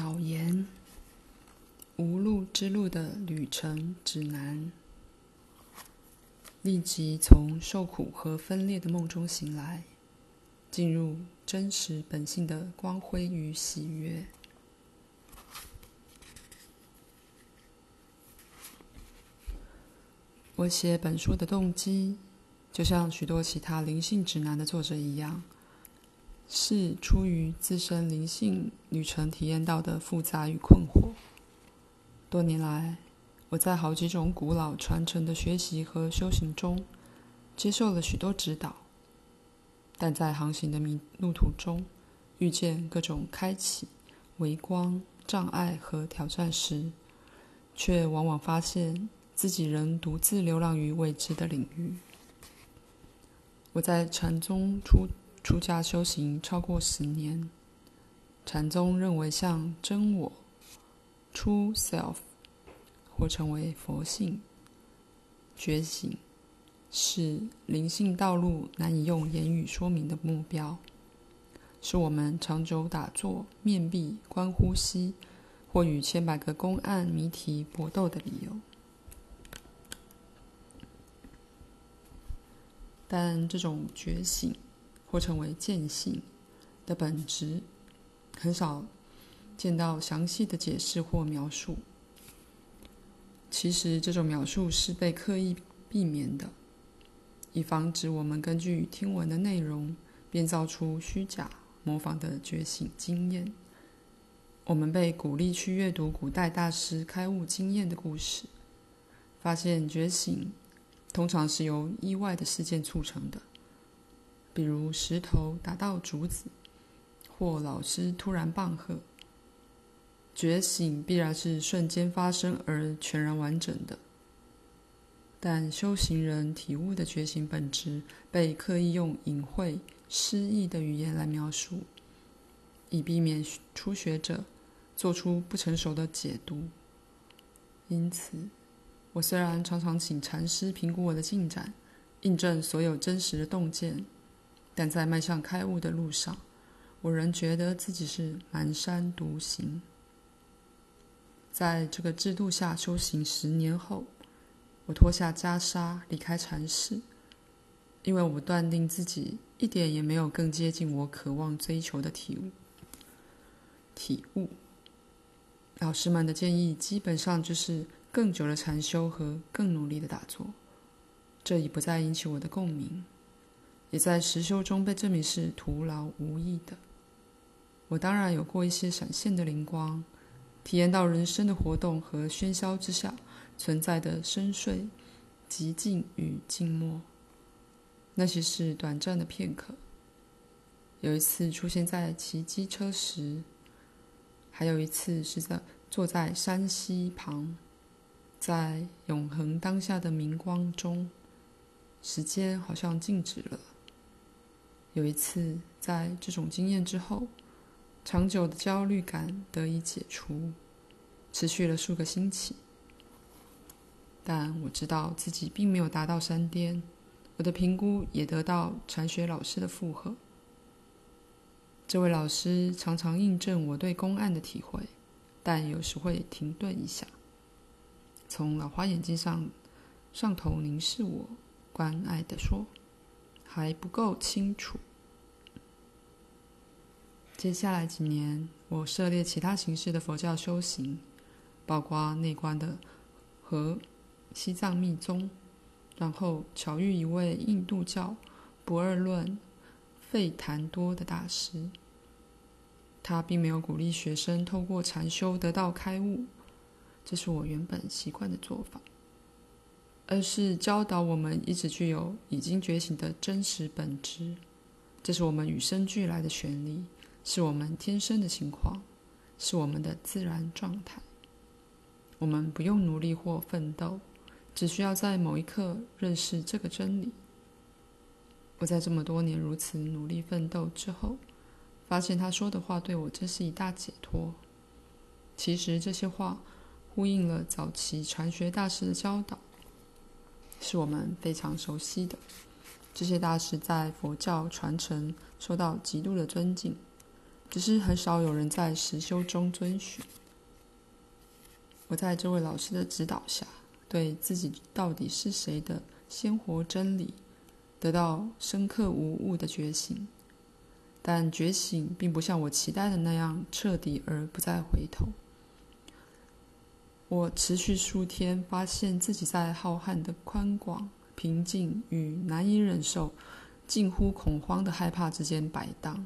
导言：无路之路的旅程指南。立即从受苦和分裂的梦中醒来，进入真实本性的光辉与喜悦。我写本书的动机，就像许多其他灵性指南的作者一样，是出于自身灵性旅程体验到的复杂与困惑。多年来，我在好几种古老传承的学习和修行中，接受了许多指导，但在航行的迷路途中，遇见各种开启、微光、障碍和挑战时，却往往发现自己仍独自流浪于未知的领域。我在禅宗出出家修行超过十年，禅宗认为像真我 （True Self）。或称为佛性觉醒，是灵性道路难以用言语说明的目标，是我们长久打坐、面壁、观呼吸，或与千百个公案谜题搏斗的理由。但这种觉醒，或称为见性的本质，很少见到详细的解释或描述。其实，这种描述是被刻意避免的，以防止我们根据听闻的内容编造出虚假、模仿的觉醒经验。我们被鼓励去阅读古代大师开悟经验的故事，发现觉醒通常是由意外的事件促成的，比如石头打到竹子，或老师突然棒喝。觉醒必然是瞬间发生而全然完整的，但修行人体悟的觉醒本质被刻意用隐晦、诗意的语言来描述，以避免初学者做出不成熟的解读。因此，我虽然常常请禅师评估我的进展，印证所有真实的洞见，但在迈向开悟的路上，我仍觉得自己是蹒跚独行。在这个制度下修行十年后，我脱下袈裟离开禅室，因为我断定自己一点也没有更接近我渴望追求的体悟。体悟，老师们的建议基本上就是更久的禅修和更努力的打坐，这已不再引起我的共鸣，也在实修中被证明是徒劳无益的。我当然有过一些闪现的灵光。体验到人生的活动和喧嚣之下存在的深邃、寂静与静默，那些是短暂的片刻。有一次出现在骑机车时，还有一次是在坐在山溪旁，在永恒当下的明光中，时间好像静止了。有一次在这种经验之后。长久的焦虑感得以解除，持续了数个星期。但我知道自己并没有达到山巅，我的评估也得到禅学老师的附和。这位老师常常印证我对公案的体会，但有时会停顿一下，从老花眼镜上上头凝视我，关爱地说：“还不够清楚。”接下来几年，我涉猎其他形式的佛教修行，包括内观的和西藏密宗，然后巧遇一位印度教不二论费檀多的大师。他并没有鼓励学生透过禅修得到开悟，这是我原本习惯的做法，而是教导我们一直具有已经觉醒的真实本质，这是我们与生俱来的权利。是我们天生的情况，是我们的自然状态。我们不用努力或奋斗，只需要在某一刻认识这个真理。我在这么多年如此努力奋斗之后，发现他说的话对我真是一大解脱。其实这些话呼应了早期禅学大师的教导，是我们非常熟悉的。这些大师在佛教传承受到极度的尊敬。只是很少有人在实修中遵循。我在这位老师的指导下，对自己到底是谁的鲜活真理，得到深刻无误的觉醒。但觉醒并不像我期待的那样彻底而不再回头。我持续数天，发现自己在浩瀚的宽广、平静与难以忍受、近乎恐慌的害怕之间摆荡。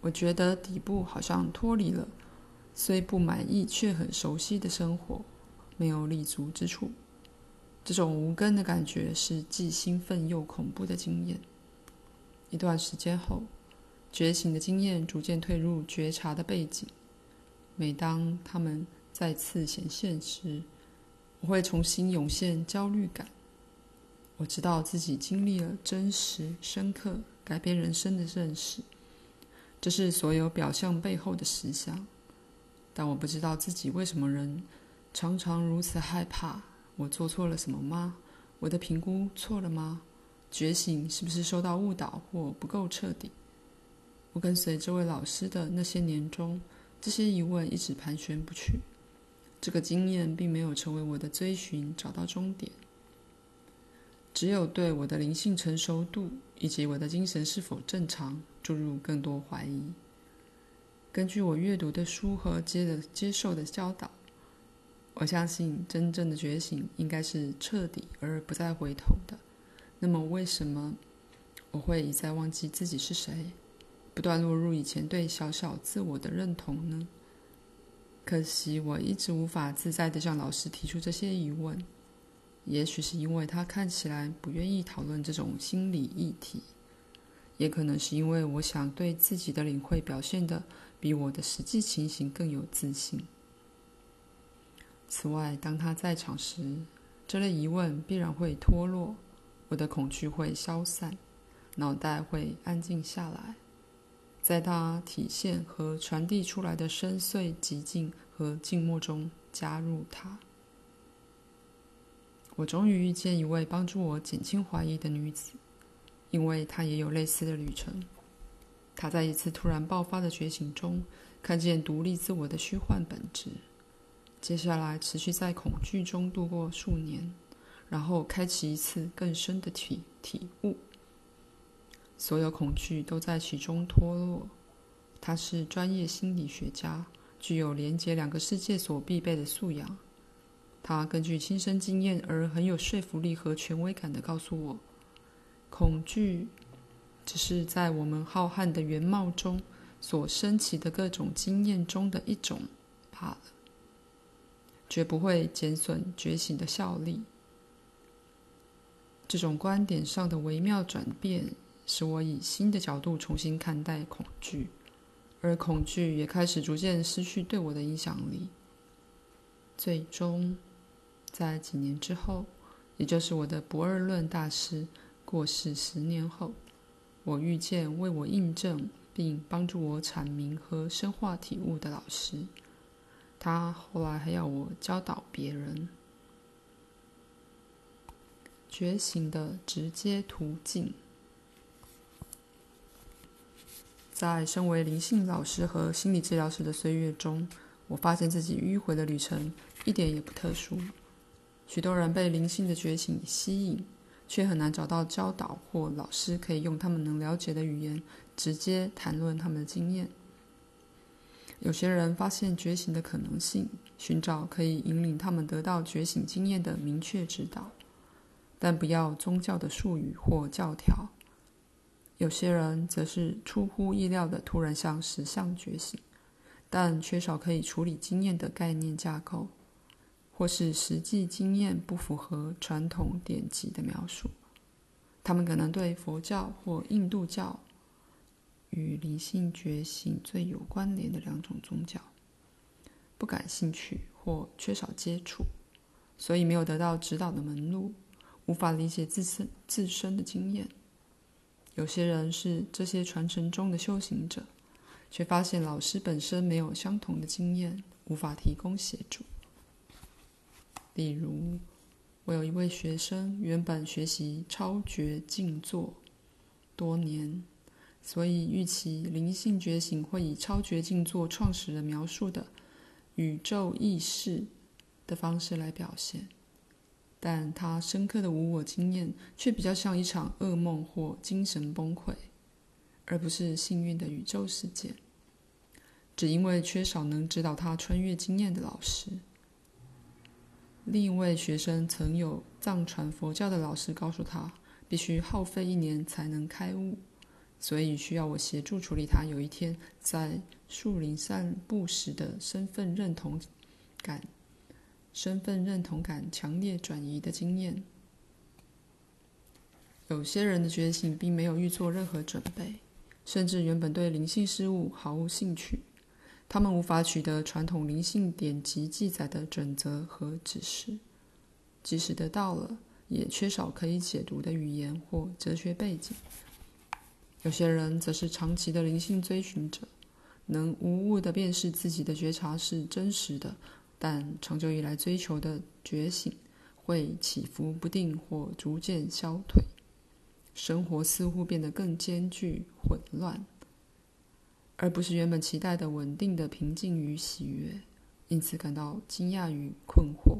我觉得底部好像脱离了，虽不满意却很熟悉的生活，没有立足之处。这种无根的感觉是既兴奋又恐怖的经验。一段时间后，觉醒的经验逐渐退入觉察的背景。每当他们再次显现时，我会重新涌现焦虑感。我知道自己经历了真实、深刻、改变人生的认识，这是所有表象背后的实相。但我不知道自己为什么人常常如此害怕。我做错了什么吗？我的评估错了吗？觉醒是不是受到误导或不够彻底？我跟随这位老师的那些年中，这些疑问一直盘旋不去。这个经验并没有成为我的追寻，找到终点。只有对我的灵性成熟度以及我的精神是否正常注入更多怀疑。根据我阅读的书和接的接受的教导，我相信真正的觉醒应该是彻底而不再回头的。那么，为什么我会一再忘记自己是谁，不断落入以前对小小自我的认同呢？可惜我一直无法自在的向老师提出这些疑问，也许是因为他看起来不愿意讨论这种心理议题，也可能是因为我想对自己的领会表现得比我的实际情形更有自信。此外，当他在场时，这类疑问必然会脱落，我的恐惧会消散，脑袋会安静下来。在他体现和传递出来的深邃寂静和静默中加入他。我终于遇见一位帮助我减轻怀疑的女子，因为她也有类似的旅程。她在一次突然爆发的觉醒中，看见独立自我的虚幻本质。接下来持续在恐惧中度过数年，然后开启一次更深的体体悟。所有恐惧都在其中脱落。他是专业心理学家，具有连接两个世界所必备的素养。他根据亲身经验而很有说服力和权威感地告诉我：恐惧只是在我们浩瀚的原貌中所升起的各种经验中的一种罢了，绝不会减损觉醒的效力。这种观点上的微妙转变。使我以新的角度重新看待恐惧，而恐惧也开始逐渐失去对我的影响力。最终，在几年之后，也就是我的不二论大师过世十年后，我遇见为我印证并帮助我阐明和深化体悟的老师。他后来还要我教导别人觉醒的直接途径。在身为灵性老师和心理治疗师的岁月中，我发现自己迂回的旅程一点也不特殊。许多人被灵性的觉醒吸引，却很难找到教导或老师可以用他们能了解的语言直接谈论他们的经验。有些人发现觉醒的可能性，寻找可以引领他们得到觉醒经验的明确指导，但不要宗教的术语或教条。有些人则是出乎意料的突然向实相觉醒，但缺少可以处理经验的概念架构，或是实际经验不符合传统典籍的描述。他们可能对佛教或印度教与灵性觉醒最有关联的两种宗教不感兴趣或缺少接触，所以没有得到指导的门路，无法理解自身自身的经验。有些人是这些传承中的修行者，却发现老师本身没有相同的经验，无法提供协助。例如，我有一位学生，原本学习超觉静坐多年，所以预期灵性觉醒会以超觉静坐创始人描述的宇宙意识的方式来表现，但他深刻的无我经验却比较像一场噩梦或精神崩溃，而不是幸运的宇宙事件。只因为缺少能指导他穿越经验的老师。另一位学生曾有藏传佛教的老师告诉他，必须耗费一年才能开悟，所以需要我协助处理他有一天在树林散步时的身份认同感、身份认同感强烈转移的经验。有些人的觉醒并没有预做任何准备，甚至原本对灵性事物毫无兴趣。他们无法取得传统灵性典籍记载的准则和指示，即使得到了，也缺少可以解读的语言或哲学背景。有些人则是长期的灵性追寻者，能无误地辨识自己的觉察是真实的，但长久以来追求的觉醒会起伏不定或逐渐消退，生活似乎变得更艰巨混乱。而不是原本期待的稳定的平静与喜悦，因此感到惊讶与困惑。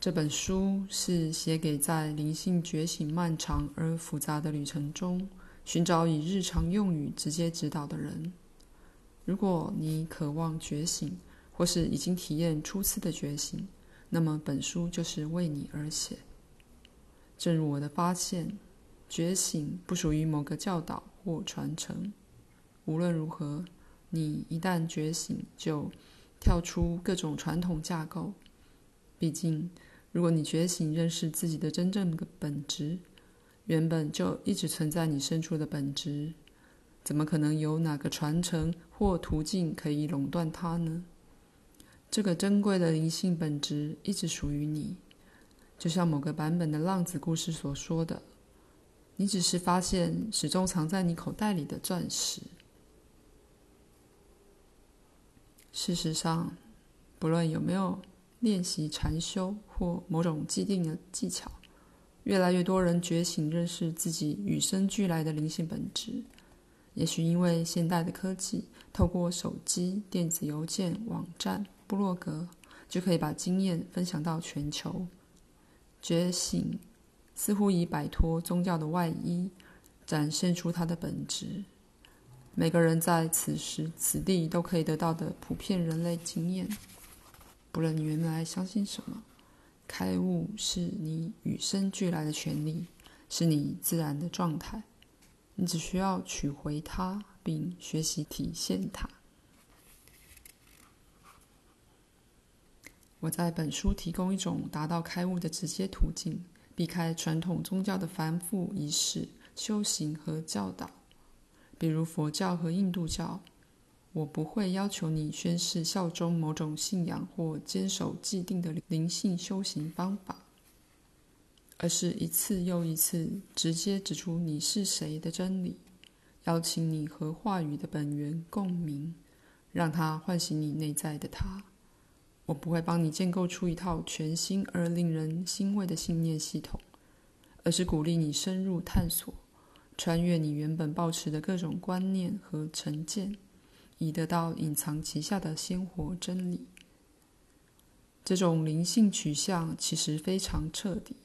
这本书是写给在灵性觉醒漫长而复杂的旅程中，寻找以日常用语直接指导的人。如果你渴望觉醒，或是已经体验初次的觉醒，那么本书就是为你而写。正如我的发现，觉醒不属于某个教导。或传承。无论如何，你一旦觉醒，就跳出各种传统架构。毕竟，如果你觉醒，认识自己的真正的本质，原本就一直存在你深处的本质，怎么可能有哪个传承或途径可以垄断它呢？这个珍贵的灵性本质一直属于你，就像某个版本的浪子故事所说的。你只是发现始终藏在你口袋里的钻石。事实上，不论有没有练习禅修或某种既定的技巧，越来越多人觉醒，认识自己与生俱来的灵性本质。也许因为现代的科技，透过手机、电子邮件、网站、部落格，就可以把经验分享到全球。觉醒。似乎已摆脱宗教的外衣，展现出它的本质。每个人在此时此地都可以得到的普遍人类经验，不论你原来相信什么，开悟是你与生俱来的权利，是你自然的状态。你只需要取回它，并学习体现它。我在本书提供一种达到开悟的直接途径。避开传统宗教的繁复仪式、修行和教导，比如佛教和印度教。我不会要求你宣誓效忠某种信仰或坚守既定的灵性修行方法，而是一次又一次直接指出你是谁的真理，邀请你和话语的本源共鸣，让它唤醒你内在的他。我不会帮你建构出一套全新而令人欣慰的信念系统，而是鼓励你深入探索，穿越你原本抱持的各种观念和成见，以得到隐藏其下的鲜活真理。这种灵性取向其实非常彻底，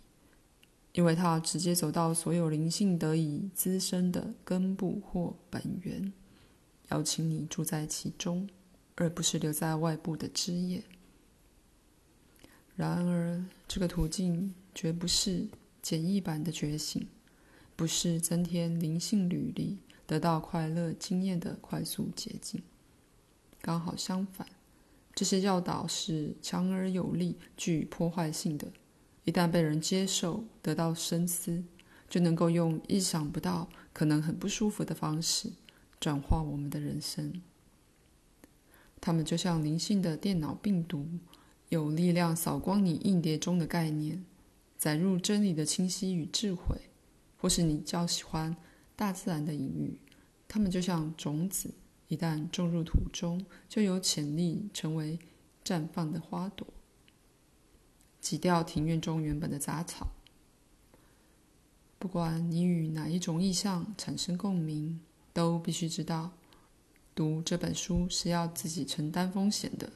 因为它直接走到所有灵性得以滋生的根部或本源，邀请你住在其中，而不是留在外部的枝叶。然而，这个途径绝不是简易版的觉醒，不是增添灵性履历、得到快乐经验的快速捷径。刚好相反，这些教导是强而有力、具破坏性的。一旦被人接受，得到深思，就能够用意想不到、可能很不舒服的方式转化我们的人生。它们就像灵性的电脑病毒。有力量扫光你硬碟中的概念，载入真理的清晰与智慧，或是你较喜欢大自然的隐喻，它们就像种子，一旦种入土中，就有潜力成为绽放的花朵，挤掉庭院中原本的杂草。不管你与哪一种意象产生共鸣，都必须知道，读这本书是要自己承担风险的，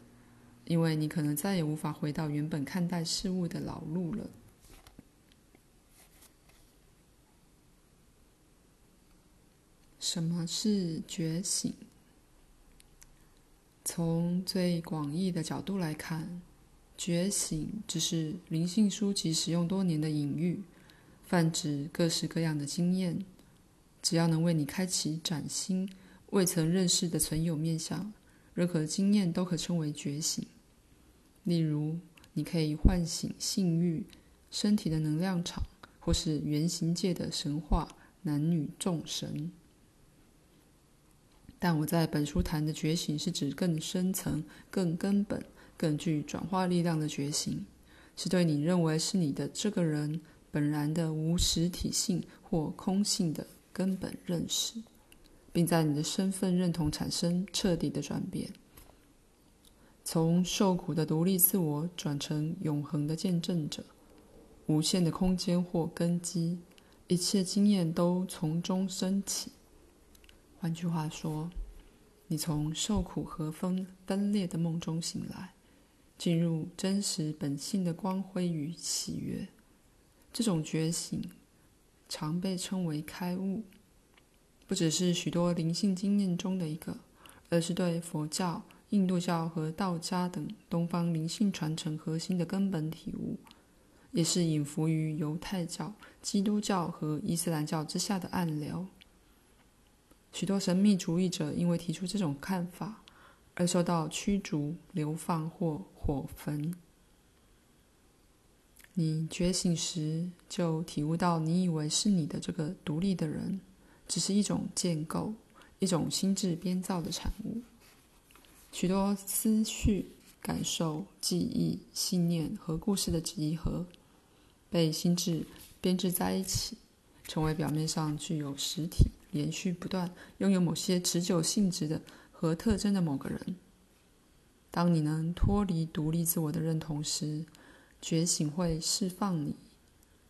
因为你可能再也无法回到原本看待事物的老路了。什么是觉醒？从最广义的角度来看，觉醒只是灵性书籍使用多年的隐喻。泛指各式各样的经验，只要能为你开启崭新、未曾认识的存有面向，任何经验都可称为觉醒。例如，你可以唤醒性欲、身体的能量场，或是原型界的神话、男女众神。但我在本书谈的觉醒，是指更深层、更根本、更具转化力量的觉醒，是对你认为是你的这个人。本然的无实体性或空性的根本认识，并在你的身份认同产生彻底的转变，从受苦的独立自我转成永恒的见证者，无限的空间或根基，一切经验都从中升起。换句话说，你从受苦和分分裂的梦中醒来，进入真实本性的光辉与喜悦。这种觉醒常被称为开悟，不只是许多灵性经验中的一个，而是对佛教、印度教和道家等东方灵性传承核心的根本体悟，也是隐伏于犹太教、基督教和伊斯兰教之下的暗流。许多神秘主义者因为提出这种看法，而受到驱逐、流放或火焚。你觉醒时，就体悟到你以为是你的这个独立的人，只是一种建构，一种心智编造的产物。许多思绪、感受、记忆、信念和故事的集合，被心智编织在一起，成为表面上具有实体、连续不断、拥有某些持久性质的和特征的某个人。当你能脱离独立自我的认同时，觉醒会释放你，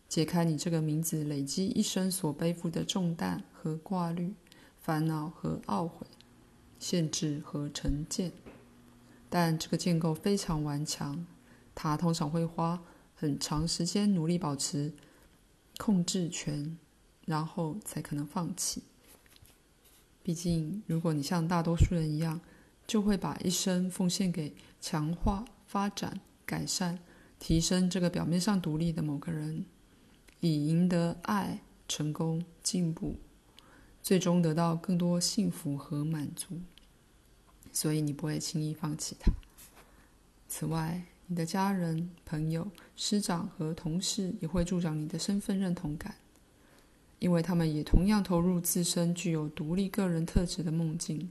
解开你这个名字累积一生所背负的重担和挂虑、烦恼和懊悔、限制和成见。但这个建构非常顽强，它通常会花很长时间努力保持控制权，然后才可能放弃。毕竟，如果你像大多数人一样，就会把一生奉献给强化、发展、改善。提升这个表面上独立的某个人，以赢得爱、成功、进步，最终得到更多幸福和满足。所以你不会轻易放弃他。此外，你的家人、朋友、师长和同事也会助长你的身份认同感，因为他们也同样投入自身具有独立个人特质的梦境。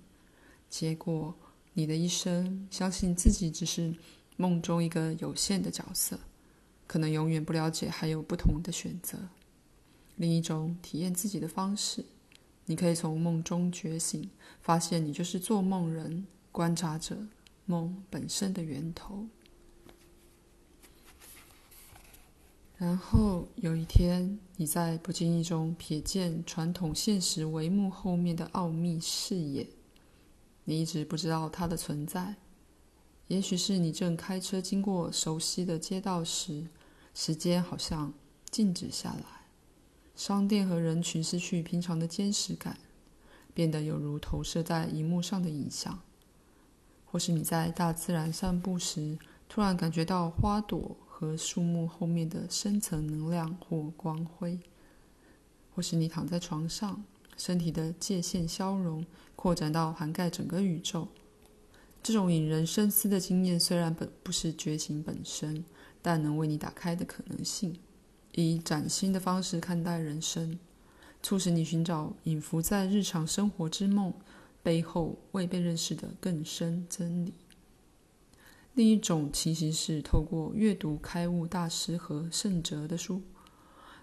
结果，你的一生相信自己只是。梦中一个有限的角色，可能永远不了解还有不同的选择。另一种体验自己的方式，你可以从梦中觉醒，发现你就是做梦人、观察者、梦本身的源头。然后有一天，你在不经意中瞥见传统现实帷幕后面的奥秘视野，你一直不知道它的存在。也许是你正开车经过熟悉的街道时，时间好像静止下来，商店和人群失去平常的坚实感，变得有如投射在荧幕上的影像；或是你在大自然散步时，突然感觉到花朵和树木后面的深层能量或光辉；或是你躺在床上，身体的界限消融，扩展到涵盖整个宇宙。这种引人深思的经验，虽然本不是觉醒本身，但能为你打开的可能性，以崭新的方式看待人生，促使你寻找隐伏在日常生活之梦背后未被认识的更深真理。另一种情形是透过阅读开悟大师和圣哲的书，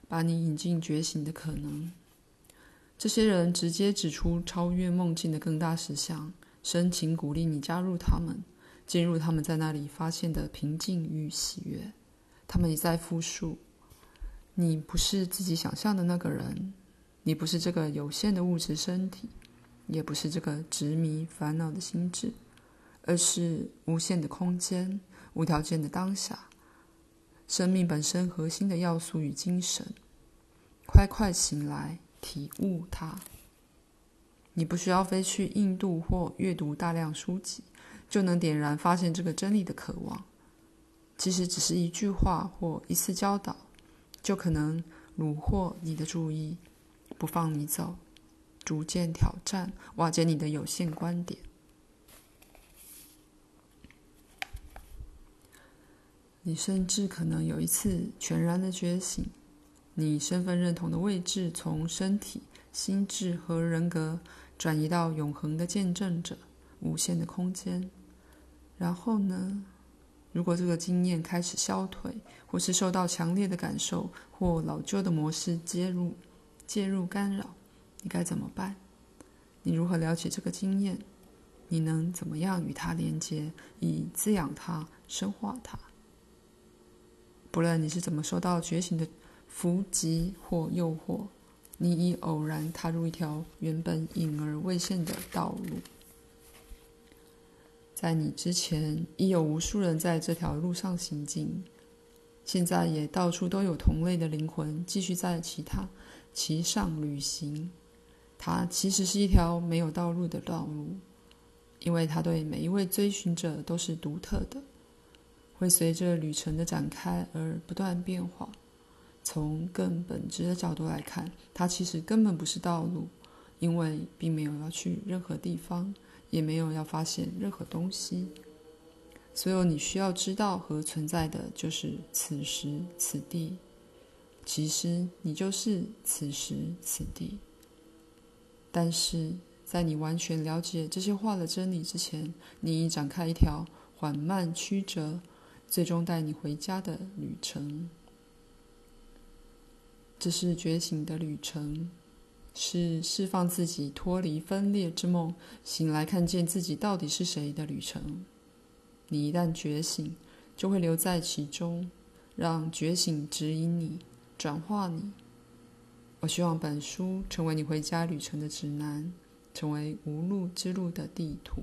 把你引进觉醒的可能。这些人直接指出超越梦境的更大实相。深情鼓励你加入他们，进入他们在那里发现的平静与喜悦。他们也在复述：你不是自己想象的那个人，你不是这个有限的物质身体，也不是这个执迷烦恼的心智，而是无限的空间，无条件的当下，生命本身核心的要素与精神。快快醒来，体悟它。你不需要飞去印度或阅读大量书籍，就能点燃发现这个真理的渴望。其实只是一句话或一次教导，就可能虏获你的注意，不放你走，逐渐挑战、瓦解你的有限观点。你甚至可能有一次全然的觉醒，你身份认同的位置从身体、心智和人格转移到永恒的见证者、无限的空间。然后呢？如果这个经验开始消退，或是受到强烈的感受或老旧的模式介入、介入干扰，你该怎么办？你如何了解这个经验？你能怎么样与它连接，以滋养它、深化它？不论你是怎么受到觉醒的伏击或诱惑，你已偶然踏入一条原本隐而未现的道路。在你之前，已有无数人在这条路上行进，现在也到处都有同类的灵魂继续在其他其上旅行。它其实是一条没有道路的道路，因为它对每一位追寻者都是独特的，会随着旅程的展开而不断变化。从更本质的角度来看，它其实根本不是道路，因为并没有要去任何地方。也没有要发现任何东西，所有你需要知道和存在的就是此时此地。其实你就是此时此地。但是在你完全了解这些话的真理之前，你已展开一条缓慢曲折、最终带你回家的旅程。这是觉醒的旅程。是释放自己脱离分裂之梦，醒来看见自己到底是谁的旅程。你一旦觉醒，就会留在其中，让觉醒指引你、转化你。我希望本书成为你回家旅程的指南，成为无路之路的地图。